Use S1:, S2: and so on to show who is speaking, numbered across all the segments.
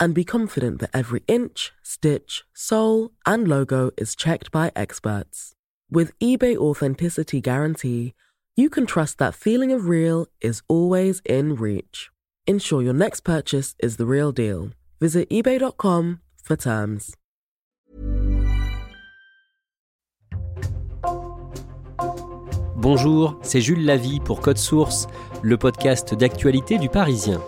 S1: and be confident that every inch, stitch, sole, and logo is checked by experts. With eBay Authenticity Guarantee, you can trust that feeling of real is always in reach. Ensure your next purchase is the real deal. Visit eBay.com for terms.
S2: Bonjour, c'est Jules Lavie pour Code Source, le podcast d'actualité du Parisien.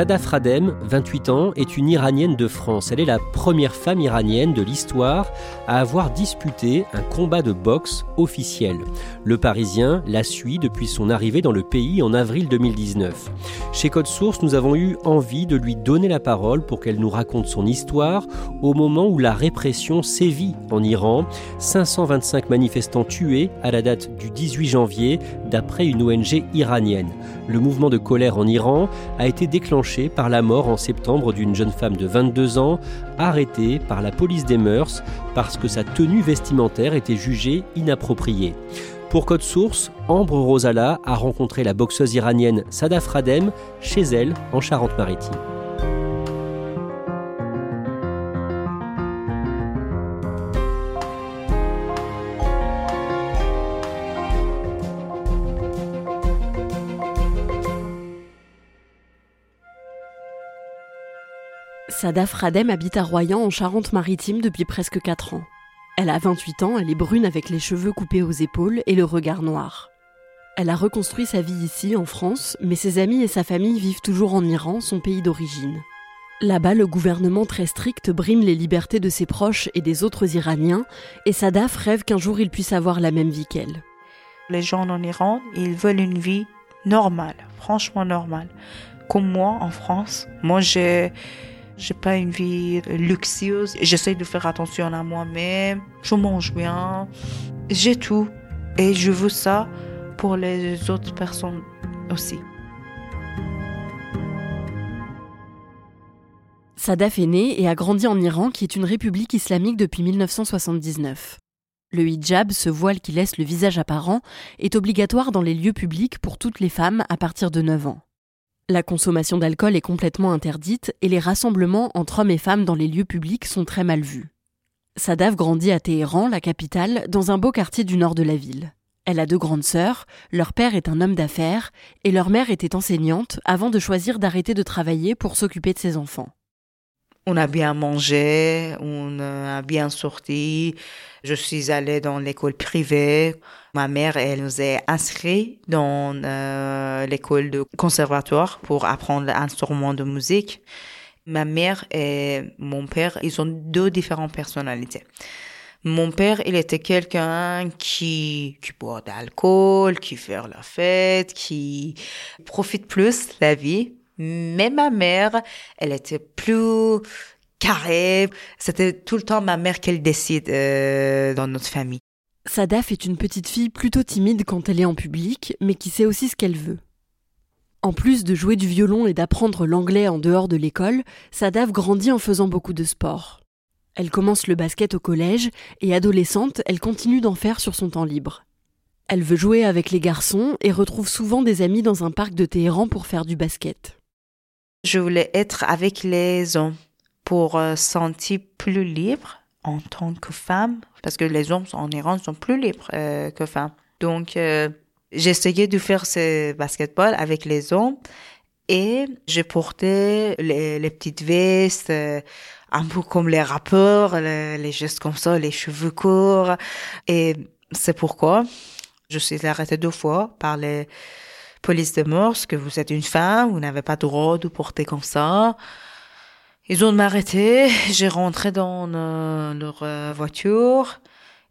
S2: Sadaf Radem, 28 ans, est une Iranienne de France. Elle est la première femme iranienne de l'histoire à avoir disputé un combat de boxe officiel. Le Parisien la suit depuis son arrivée dans le pays en avril 2019. Chez Code Source, nous avons eu envie de lui donner la parole pour qu'elle nous raconte son histoire au moment où la répression sévit en Iran. 525 manifestants tués à la date du 18 janvier, d'après une ONG iranienne. Le mouvement de colère en Iran a été déclenché par la mort en septembre d'une jeune femme de 22 ans, arrêtée par la police des mœurs parce que sa tenue vestimentaire était jugée inappropriée. Pour Code Source, Ambre Rosala a rencontré la boxeuse iranienne Sadaf Radem chez elle en Charente-Maritime.
S3: Sadaf Radem habite à Royan en Charente-Maritime depuis presque 4 ans. Elle a 28 ans, elle est brune avec les cheveux coupés aux épaules et le regard noir. Elle a reconstruit sa vie ici, en France, mais ses amis et sa famille vivent toujours en Iran, son pays d'origine. Là-bas, le gouvernement très strict brime les libertés de ses proches et des autres Iraniens, et Sadaf rêve qu'un jour il puisse avoir la même vie qu'elle.
S4: Les gens en Iran, ils veulent une vie normale, franchement normale. Comme moi en France, moi j'ai j'ai pas une vie luxueuse. J'essaie de faire attention à moi-même. Je mange bien. J'ai tout. Et je veux ça pour les autres personnes aussi.
S3: Sadaf est né et a grandi en Iran, qui est une république islamique depuis 1979. Le hijab, ce voile qui laisse le visage apparent, est obligatoire dans les lieux publics pour toutes les femmes à partir de 9 ans. La consommation d'alcool est complètement interdite et les rassemblements entre hommes et femmes dans les lieux publics sont très mal vus. Sadaf grandit à Téhéran, la capitale, dans un beau quartier du nord de la ville. Elle a deux grandes sœurs, leur père est un homme d'affaires et leur mère était enseignante avant de choisir d'arrêter de travailler pour s'occuper de ses enfants.
S4: On a bien mangé, on a bien sorti. Je suis allée dans l'école privée. Ma mère, elle nous a inscrits dans euh, l'école de conservatoire pour apprendre l'instrument de musique. Ma mère et mon père, ils ont deux différentes personnalités. Mon père, il était quelqu'un qui, qui boit d'alcool, qui fait la fête, qui profite plus la vie. Mais ma mère, elle était plus carrée. C'était tout le temps ma mère qu'elle décide euh, dans notre famille.
S3: Sadaf est une petite fille plutôt timide quand elle est en public, mais qui sait aussi ce qu'elle veut. En plus de jouer du violon et d'apprendre l'anglais en dehors de l'école, Sadaf grandit en faisant beaucoup de sport. Elle commence le basket au collège et adolescente, elle continue d'en faire sur son temps libre. Elle veut jouer avec les garçons et retrouve souvent des amis dans un parc de Téhéran pour faire du basket.
S4: Je voulais être avec les hommes pour euh, sentir plus libre en tant que femme, parce que les hommes en Iran sont plus libres euh, que femmes. Donc, euh, j'essayais de faire ce basketball avec les hommes Et j'ai porté les, petites vestes, un peu comme les rappeurs, les, gestes comme ça, les cheveux courts. Et c'est pourquoi je suis arrêtée deux fois par les polices de mœurs que vous êtes une femme, vous n'avez pas droit de porter comme ça. Ils ont m'arrêté, j'ai rentré dans euh, leur euh, voiture,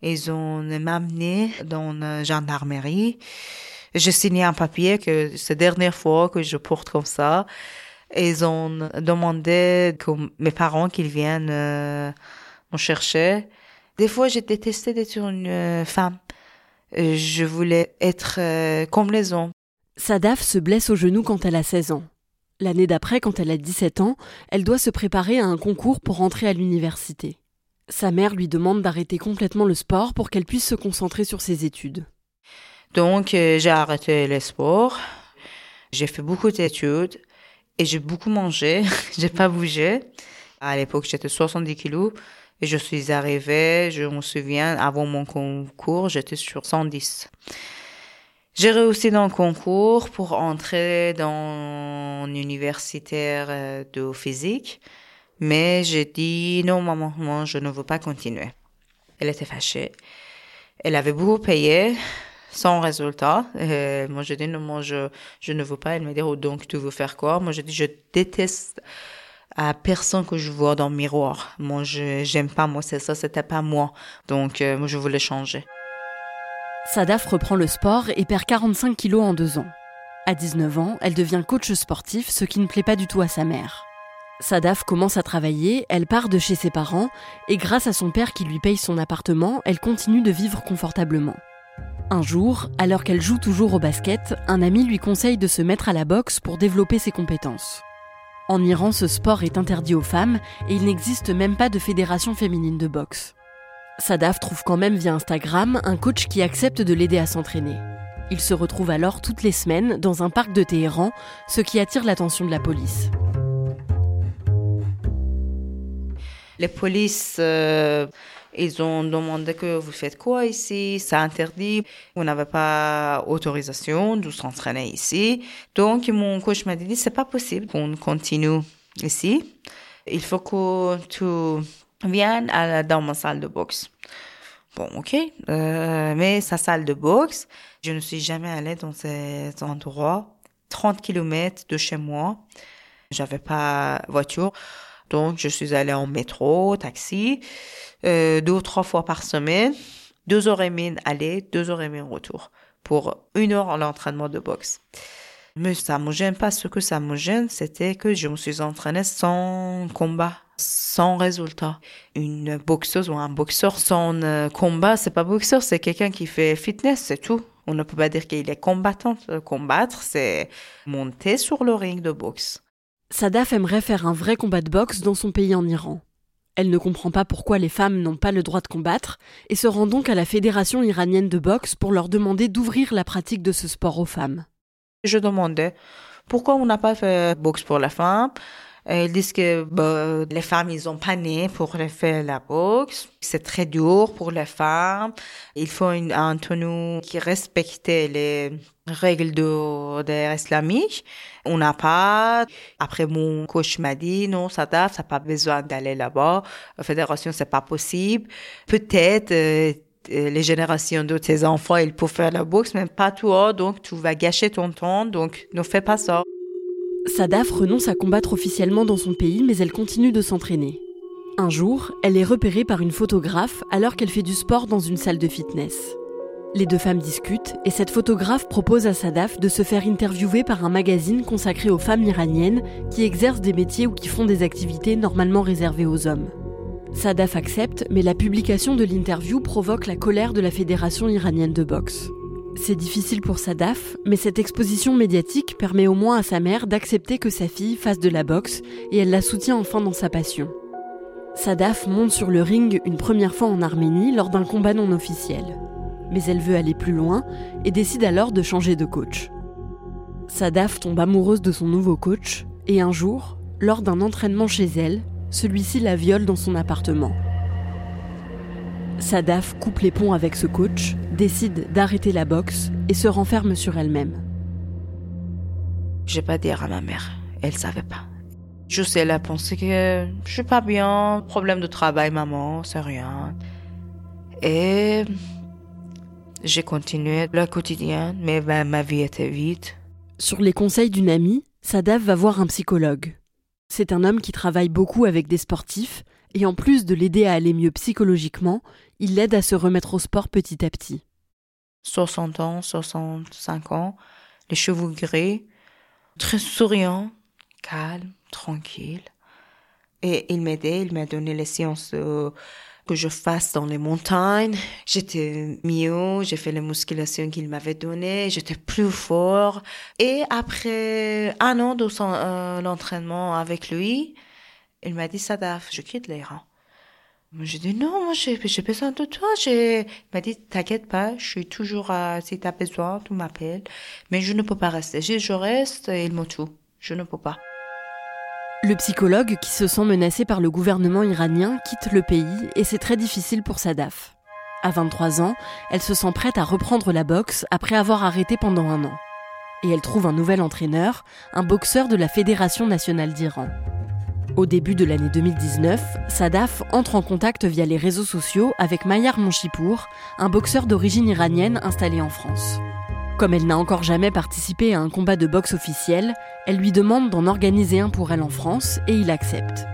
S4: ils ont m'amené dans la gendarmerie. J'ai signé un papier que c'est la dernière fois que je porte comme ça. Ils ont demandé que mes parents qu'ils viennent euh, me chercher. Des fois, j'ai détesté d'être une euh, femme. Je voulais être comme les hommes.
S3: Sadaf se blesse au genou quand elle a 16 ans. L'année d'après, quand elle a 17 ans, elle doit se préparer à un concours pour entrer à l'université. Sa mère lui demande d'arrêter complètement le sport pour qu'elle puisse se concentrer sur ses études.
S4: Donc, euh, j'ai arrêté le sport. J'ai fait beaucoup d'études et j'ai beaucoup mangé. j'ai pas bougé. À l'époque, j'étais 70 kilos et je suis arrivée, je me souviens, avant mon concours, j'étais sur 110. J'ai réussi dans le concours pour entrer dans universitaire euh, de physique, mais j'ai dit non, maman, je ne veux pas continuer. Elle était fâchée. Elle avait beaucoup payé sans résultat. Et moi, je dis, non, moi, je, je ne veux pas. Elle me dit, oh, donc, tu veux faire quoi? Moi, je dis, je déteste à personne que je vois dans le miroir. Moi, je, j'aime pas, moi, c'est ça, c'était pas moi. Donc, euh, moi, je voulais changer.
S3: Sadaf reprend le sport et perd 45 kilos en deux ans. À 19 ans, elle devient coach sportif, ce qui ne plaît pas du tout à sa mère. Sadaf commence à travailler, elle part de chez ses parents, et grâce à son père qui lui paye son appartement, elle continue de vivre confortablement. Un jour, alors qu'elle joue toujours au basket, un ami lui conseille de se mettre à la boxe pour développer ses compétences. En Iran, ce sport est interdit aux femmes et il n'existe même pas de fédération féminine de boxe. Sadaf trouve quand même via Instagram un coach qui accepte de l'aider à s'entraîner. Il se retrouve alors toutes les semaines dans un parc de Téhéran, ce qui attire l'attention de la police.
S4: Les polices euh, ils ont demandé que vous faites quoi ici, c'est interdit, vous n'avez pas autorisation de s'entraîner ici. Donc mon coach m'a dit c'est pas possible qu'on continue ici. Il faut que tu viennes à, dans ma salle de boxe. Bon, ok, euh, mais sa salle de boxe, je ne suis jamais allée dans cet endroit, 30 km de chez moi. J'avais pas voiture. Donc, je suis allée en métro, taxi, euh, deux ou trois fois par semaine, deux heures et demie aller, deux heures et demie retour, pour une heure en entraînement de boxe. Mais ça me gêne pas. Ce que ça me gêne, c'était que je me suis entraînée sans combat, sans résultat. Une boxeuse ou un boxeur sans euh, combat, c'est pas boxeur, c'est quelqu'un qui fait fitness, c'est tout. On ne peut pas dire qu'il est combattant. Combattre, c'est monter sur le ring de boxe.
S3: Sadaf aimerait faire un vrai combat de boxe dans son pays en Iran. Elle ne comprend pas pourquoi les femmes n'ont pas le droit de combattre et se rend donc à la Fédération iranienne de boxe pour leur demander d'ouvrir la pratique de ce sport aux femmes.
S4: Je demandais pourquoi on n'a pas fait boxe pour la femme ils disent que les femmes, ils ont pas né pour faire la boxe. C'est très dur pour les femmes. Il faut un tenue qui respecte les règles de, de islamiques. On n'a pas. Après, mon coach m'a dit, non, ça ça n'a pas besoin d'aller là-bas. La fédération, c'est pas possible. Peut-être, euh, les générations de tes enfants, ils peuvent faire la boxe, mais pas toi, donc tu vas gâcher ton temps, donc ne fais pas ça.
S3: Sadaf renonce à combattre officiellement dans son pays, mais elle continue de s'entraîner. Un jour, elle est repérée par une photographe alors qu'elle fait du sport dans une salle de fitness. Les deux femmes discutent et cette photographe propose à Sadaf de se faire interviewer par un magazine consacré aux femmes iraniennes qui exercent des métiers ou qui font des activités normalement réservées aux hommes. Sadaf accepte, mais la publication de l'interview provoque la colère de la Fédération iranienne de boxe. C'est difficile pour Sadaf, mais cette exposition médiatique permet au moins à sa mère d'accepter que sa fille fasse de la boxe et elle la soutient enfin dans sa passion. Sadaf monte sur le ring une première fois en Arménie lors d'un combat non officiel. Mais elle veut aller plus loin et décide alors de changer de coach. Sadaf tombe amoureuse de son nouveau coach et un jour, lors d'un entraînement chez elle, celui-ci la viole dans son appartement. Sadaf coupe les ponts avec ce coach, décide d'arrêter la boxe et se renferme sur elle-même.
S4: Je vais pas dire à ma mère. Elle savait pas. Je sais, elle a pensé que je suis pas bien, problème de travail, maman, c'est rien. Et j'ai continué le quotidien, mais ma vie était vide.
S3: Sur les conseils d'une amie, Sadaf va voir un psychologue. C'est un homme qui travaille beaucoup avec des sportifs, et en plus de l'aider à aller mieux psychologiquement, il l'aide à se remettre au sport petit à petit.
S4: 60 ans, 65 ans, les cheveux gris, très souriant, calme, tranquille. Et il m'aidait, il m'a donné les séances que je fasse dans les montagnes. J'étais mieux, j'ai fait les musculations qu'il m'avait données, j'étais plus fort. Et après un an de son, euh, l'entraînement avec lui, il m'a dit, Sadaf, je quitte l'Iran. J'ai dit non, moi j'ai, besoin de toi. J'ai... M'a dit t'inquiète pas, je suis toujours à, si t'as besoin, tu m'appelles. Mais je ne peux pas rester. Je reste, il me tue. Je ne peux pas.
S3: Le psychologue, qui se sent menacé par le gouvernement iranien, quitte le pays et c'est très difficile pour Sadaf. À 23 ans, elle se sent prête à reprendre la boxe après avoir arrêté pendant un an. Et elle trouve un nouvel entraîneur, un boxeur de la Fédération nationale d'Iran. Au début de l'année 2019, Sadaf entre en contact via les réseaux sociaux avec Mayar Monchipour, un boxeur d'origine iranienne installé en France. Comme elle n'a encore jamais participé à un combat de boxe officiel, elle lui demande d'en organiser un pour elle en France et il accepte.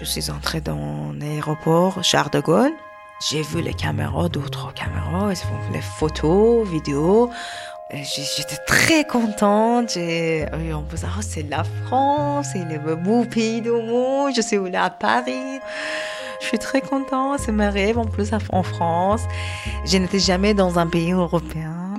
S4: Je suis entrée dans l'aéroport Charles de Gaulle. J'ai vu les caméras, d'autres caméras, les photos, vidéos. J'étais très contente. J'ai, on peut dire, c'est la France, c'est le beau pays du monde. Je suis là à Paris. Je suis très contente. C'est ma rêve en plus en France. Je n'étais jamais dans un pays européen.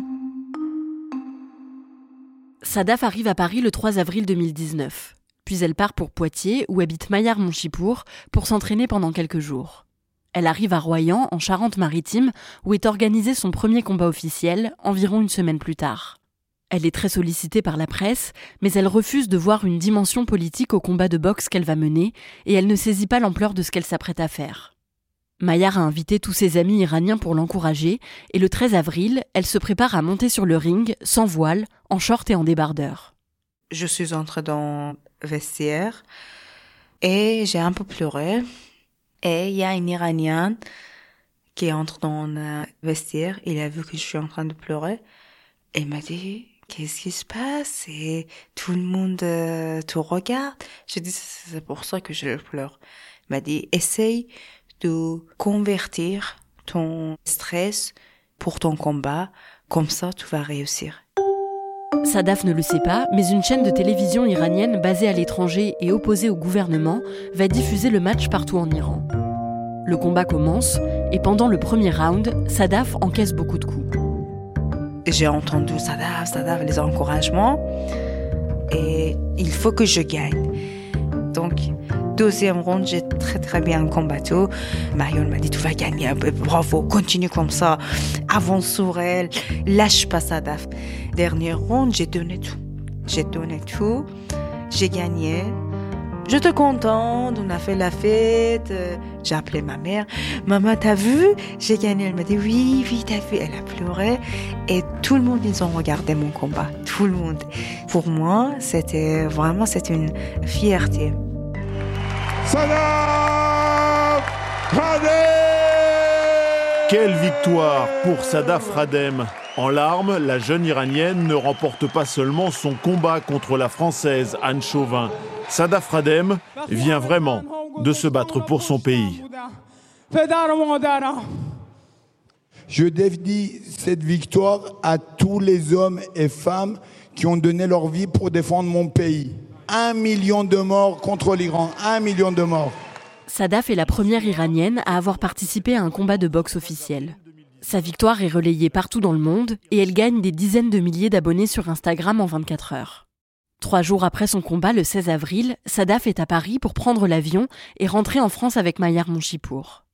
S3: Sadaf arrive à Paris le 3 avril 2019. Puis elle part pour Poitiers, où habite Maillard Monchipour, pour s'entraîner pendant quelques jours. Elle arrive à Royan, en Charente-Maritime, où est organisé son premier combat officiel, environ une semaine plus tard. Elle est très sollicitée par la presse, mais elle refuse de voir une dimension politique au combat de boxe qu'elle va mener, et elle ne saisit pas l'ampleur de ce qu'elle s'apprête à faire. Maillard a invité tous ses amis iraniens pour l'encourager, et le 13 avril, elle se prépare à monter sur le ring, sans voile, en short et en débardeur.
S4: Je suis entrée dans le vestiaire, et j'ai un peu pleuré. Et il y a une Iranienne qui entre dans le vestiaire, il a vu que je suis en train de pleurer, et il m'a dit, qu'est-ce qui se passe? Et tout le monde euh, te regarde. J'ai dit c'est pour ça que je pleure. Il m'a dit essaye de convertir ton stress pour ton combat, comme ça tu vas réussir.
S3: Sadaf ne le sait pas, mais une chaîne de télévision iranienne basée à l'étranger et opposée au gouvernement va diffuser le match partout en Iran. Le combat commence et pendant le premier round, Sadaf encaisse beaucoup de coups.
S4: J'ai entendu Sadaf, Sadaf, les encouragements et il faut que je gagne. Donc deuxième round, j'ai très très bien combattu. Marion m'a dit, tu vas gagner, bravo, continue comme ça, avance sur elle, lâche pas Sadaf. Dernier round, j'ai donné tout. J'ai donné tout, j'ai gagné. J'étais contente, on a fait la fête. J'ai appelé ma mère. Maman, t'as vu J'ai gagné. Elle m'a dit oui, oui, t'as vu. Elle a pleuré. Et tout le monde, ils ont regardé mon combat. Tout le monde. Pour moi, c'était vraiment, c'était une fierté.
S5: Sadaf Radem
S6: Quelle victoire pour Sadaf Radem En larmes, la jeune iranienne ne remporte pas seulement son combat contre la française Anne Chauvin. Sadaf Radem vient vraiment de se battre pour son pays.
S5: Je dédie cette victoire à tous les hommes et femmes qui ont donné leur vie pour défendre mon pays un million de morts contre l'Iran. Un million de morts.
S3: Sadaf est la première iranienne à avoir participé à un combat de boxe officiel. Sa victoire est relayée partout dans le monde et elle gagne des dizaines de milliers d'abonnés sur Instagram en 24 heures. Trois jours après son combat, le 16 avril, Sadaf est à Paris pour prendre l'avion et rentrer en France avec Maillard Monchipour.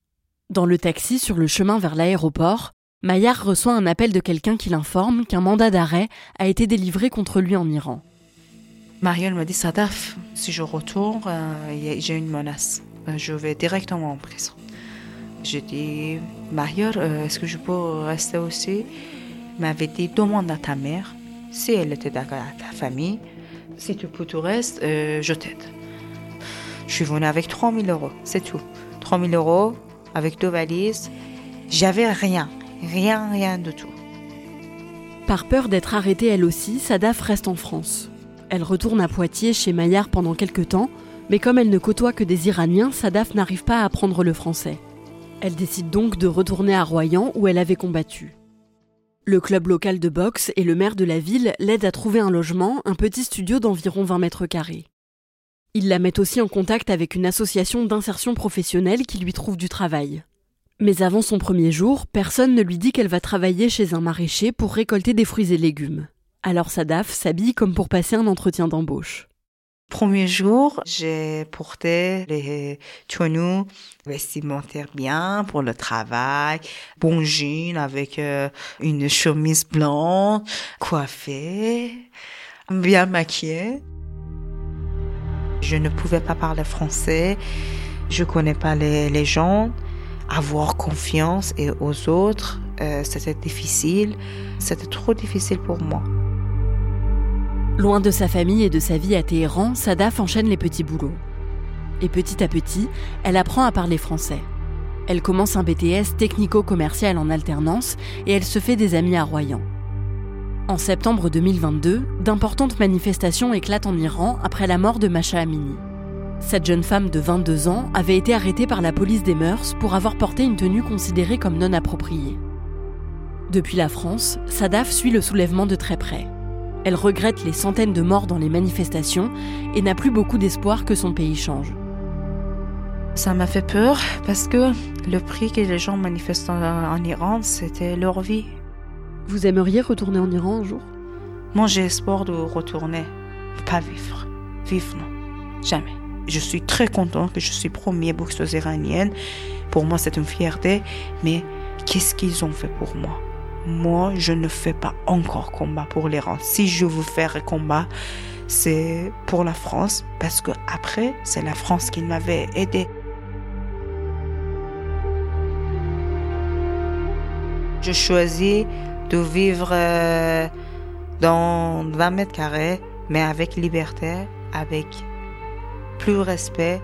S3: Dans le taxi sur le chemin vers l'aéroport, Maillard reçoit un appel de quelqu'un qui l'informe qu'un mandat d'arrêt a été délivré contre lui en Iran.
S4: Marielle m'a dit Sadaf, si je retourne, euh, j'ai une menace. Euh, je vais directement en prison. J'ai dit Marielle, euh, est-ce que je peux rester aussi? Il m'avait dit demande à ta mère si elle était d'accord à ta famille. Si tu peux tout reste, euh, je t'aide. Je suis venue avec 3000 euros, c'est tout. 3000 euros avec deux valises. J'avais rien, rien, rien de tout.
S3: Par peur d'être arrêtée elle aussi, Sadaf reste en France. Elle retourne à Poitiers chez Maillard pendant quelques temps, mais comme elle ne côtoie que des Iraniens, Sadaf n'arrive pas à apprendre le français. Elle décide donc de retourner à Royan où elle avait combattu. Le club local de boxe et le maire de la ville l'aident à trouver un logement, un petit studio d'environ 20 mètres carrés. Ils la mettent aussi en contact avec une association d'insertion professionnelle qui lui trouve du travail. Mais avant son premier jour, personne ne lui dit qu'elle va travailler chez un maraîcher pour récolter des fruits et légumes. Alors Sadaf s'habille comme pour passer un entretien d'embauche.
S4: Premier jour, j'ai porté les tenues vestimentaires bien pour le travail, bon jean avec euh, une chemise blanche, coiffée, bien maquillée. Je ne pouvais pas parler français, je connais pas les, les gens avoir confiance et aux autres, euh, c'était difficile. C'était trop difficile pour moi.
S3: Loin de sa famille et de sa vie à Téhéran, Sadaf enchaîne les petits boulots. Et petit à petit, elle apprend à parler français. Elle commence un BTS technico-commercial en alternance et elle se fait des amis à Royan. En septembre 2022, d'importantes manifestations éclatent en Iran après la mort de Masha Amini. Cette jeune femme de 22 ans avait été arrêtée par la police des mœurs pour avoir porté une tenue considérée comme non appropriée. Depuis la France, Sadaf suit le soulèvement de très près. Elle regrette les centaines de morts dans les manifestations et n'a plus beaucoup d'espoir que son pays change.
S4: Ça m'a fait peur parce que le prix que les gens manifestent en Iran, c'était leur vie.
S3: Vous aimeriez retourner en Iran un jour?
S4: Moi, j'ai espoir de retourner, pas vivre. Vivre, non. Jamais. Je suis très contente que je suis première boxeuse iranienne. Pour moi, c'est une fierté. Mais qu'est-ce qu'ils ont fait pour moi? Moi, je ne fais pas encore combat pour l'Iran. Si je veux faire combat, c'est pour la France. Parce que après, c'est la France qui m'avait aidé. Je choisis de vivre euh, dans 20 mètres carrés, mais avec liberté, avec plus respect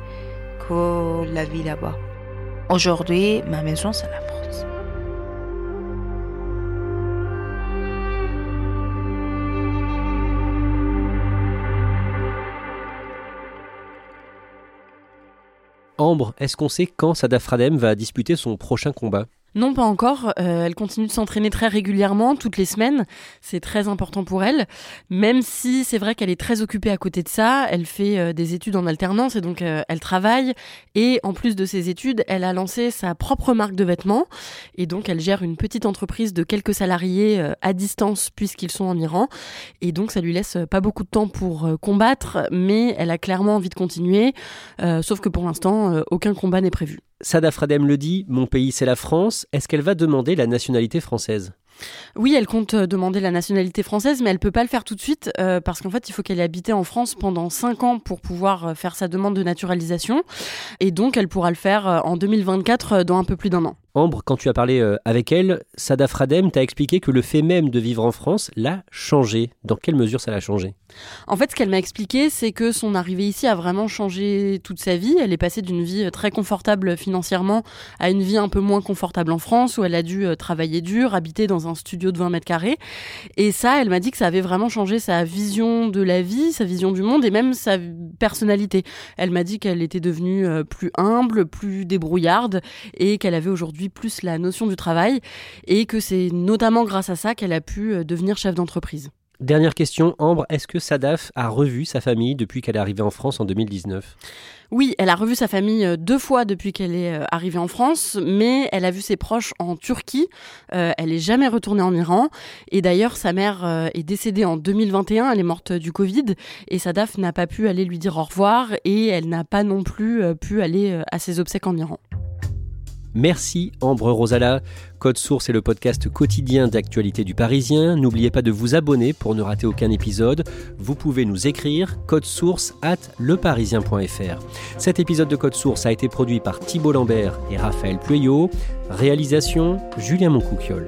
S4: que la vie là-bas. Aujourd'hui, ma maison, c'est la France.
S2: Ambre, est-ce qu'on sait quand Sadaf Radem va disputer son prochain combat?
S3: Non, pas encore. Euh, elle continue de s'entraîner très régulièrement, toutes les semaines. C'est très important pour elle. Même si c'est vrai qu'elle est très occupée à côté de ça, elle fait euh, des études en alternance et donc euh, elle travaille. Et en plus de ses études, elle a lancé sa propre marque de vêtements. Et donc elle gère une petite entreprise de quelques salariés à distance puisqu'ils sont en Iran. Et donc ça lui laisse pas beaucoup de temps pour combattre, mais elle a clairement envie de continuer. sauf que pour l'instant, aucun combat n'est prévu.
S2: Sadaf Radem le dit, mon pays c'est la France. Est-ce qu'elle va demander la nationalité française?
S3: Oui, elle compte euh, demander la nationalité française, mais elle peut pas le faire tout de suite euh, parce qu'en fait, il faut qu'elle ait habité en France pendant 5 ans pour pouvoir euh, faire sa demande de naturalisation. Et donc, elle pourra le faire en 2024 dans un peu plus d'un an.
S2: Ambre, quand tu as parlé avec elle, Sadaf Radem t'a expliqué que le fait même de vivre en France l'a changé. Dans quelle mesure ça l'a changé?
S3: En fait, ce qu'elle m'a expliqué, c'est que son arrivée ici a vraiment changé toute sa vie. Elle est passée d'une vie très confortable financièrement à une vie un peu moins confortable en France, où elle a dû travailler dur, habiter dans un studio de 20 mètres carrés. Et ça, elle m'a dit que ça avait vraiment changé sa vision de la vie, sa vision du monde et même sa personnalité. Elle m'a dit qu'elle était devenue euh, plus humble, plus débrouillarde et qu'elle avait aujourd'hui plus la notion du travail et que c'est notamment grâce à ça qu'elle a pu euh, devenir chef d'entreprise.
S2: Dernière question, Ambre, est-ce que Sadaf a revu sa famille depuis qu'elle est arrivée en France en 2019
S3: oui, elle a revu sa famille euh, deux fois depuis qu'elle est euh, arrivée en France, mais elle a vu ses proches en Turquie. Euh, elle n'est jamais retournée en Iran. Et d'ailleurs, sa mère est décédée en 2021. Elle est morte du Covid. Et Sadaf n'a pas pu aller lui dire au revoir. Et elle n'a pas non plus pu aller à ses obsèques en Iran.
S2: Merci Ambre Rosala. Code Source est le podcast quotidien d'actualité du Parisien. N'oubliez pas de vous abonner pour ne rater aucun épisode. Vous pouvez nous écrire code source at leparisien.fr. Cet épisode de Code Source a été produit par Thibault Lambert et Raphaël Pueyo. Réalisation Julien Moncouquiole.